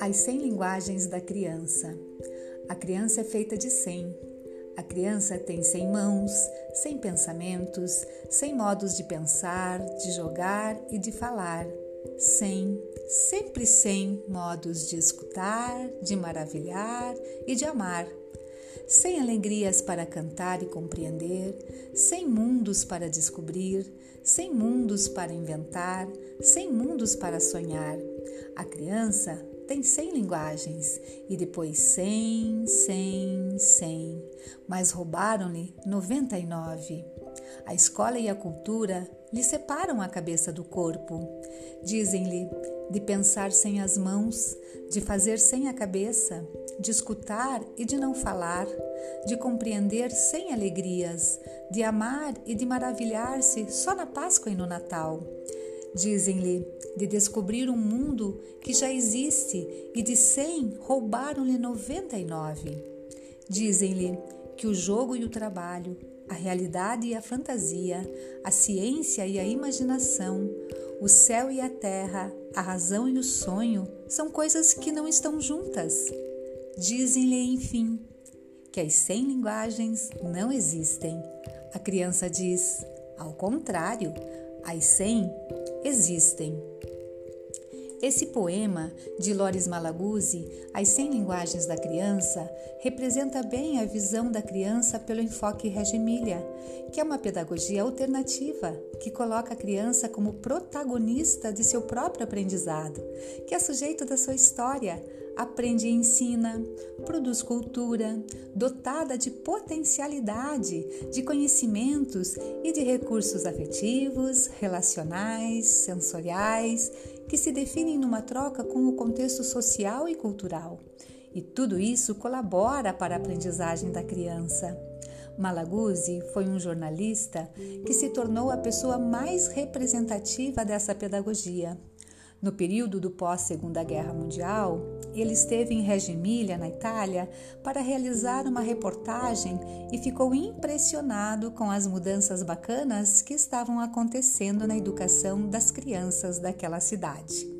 As 100 linguagens da criança. A criança é feita de 100. A criança tem 100 mãos, 100 pensamentos, 100 modos de pensar, de jogar e de falar. 100, sempre 100 modos de escutar, de maravilhar e de amar sem alegrias para cantar e compreender, sem mundos para descobrir, sem mundos para inventar, sem mundos para sonhar. A criança tem cem linguagens e depois cem, cem, cem, mas roubaram-lhe noventa e nove. A escola e a cultura lhe separam a cabeça do corpo. Dizem-lhe de pensar sem as mãos, de fazer sem a cabeça, de escutar e de não falar, de compreender sem alegrias, de amar e de maravilhar-se só na Páscoa e no Natal. Dizem-lhe de descobrir um mundo que já existe e de cem roubaram-lhe noventa e nove. Dizem-lhe que o jogo e o trabalho, a realidade e a fantasia, a ciência e a imaginação, o céu e a terra, a razão e o sonho são coisas que não estão juntas. Dizem-lhe, enfim, que as cem linguagens não existem. A criança diz, ao contrário, as cem existem. Esse poema de Loris Malaguzzi, As 100 Linguagens da Criança, representa bem a visão da criança pelo enfoque Regimília, que é uma pedagogia alternativa que coloca a criança como protagonista de seu próprio aprendizado, que é sujeito da sua história, aprende e ensina, produz cultura, dotada de potencialidade, de conhecimentos e de recursos afetivos, relacionais, sensoriais, que se definem numa troca com o contexto social e cultural. E tudo isso colabora para a aprendizagem da criança. Malaguzzi foi um jornalista que se tornou a pessoa mais representativa dessa pedagogia. No período do pós-Segunda Guerra Mundial, ele esteve em Reggio na Itália, para realizar uma reportagem e ficou impressionado com as mudanças bacanas que estavam acontecendo na educação das crianças daquela cidade.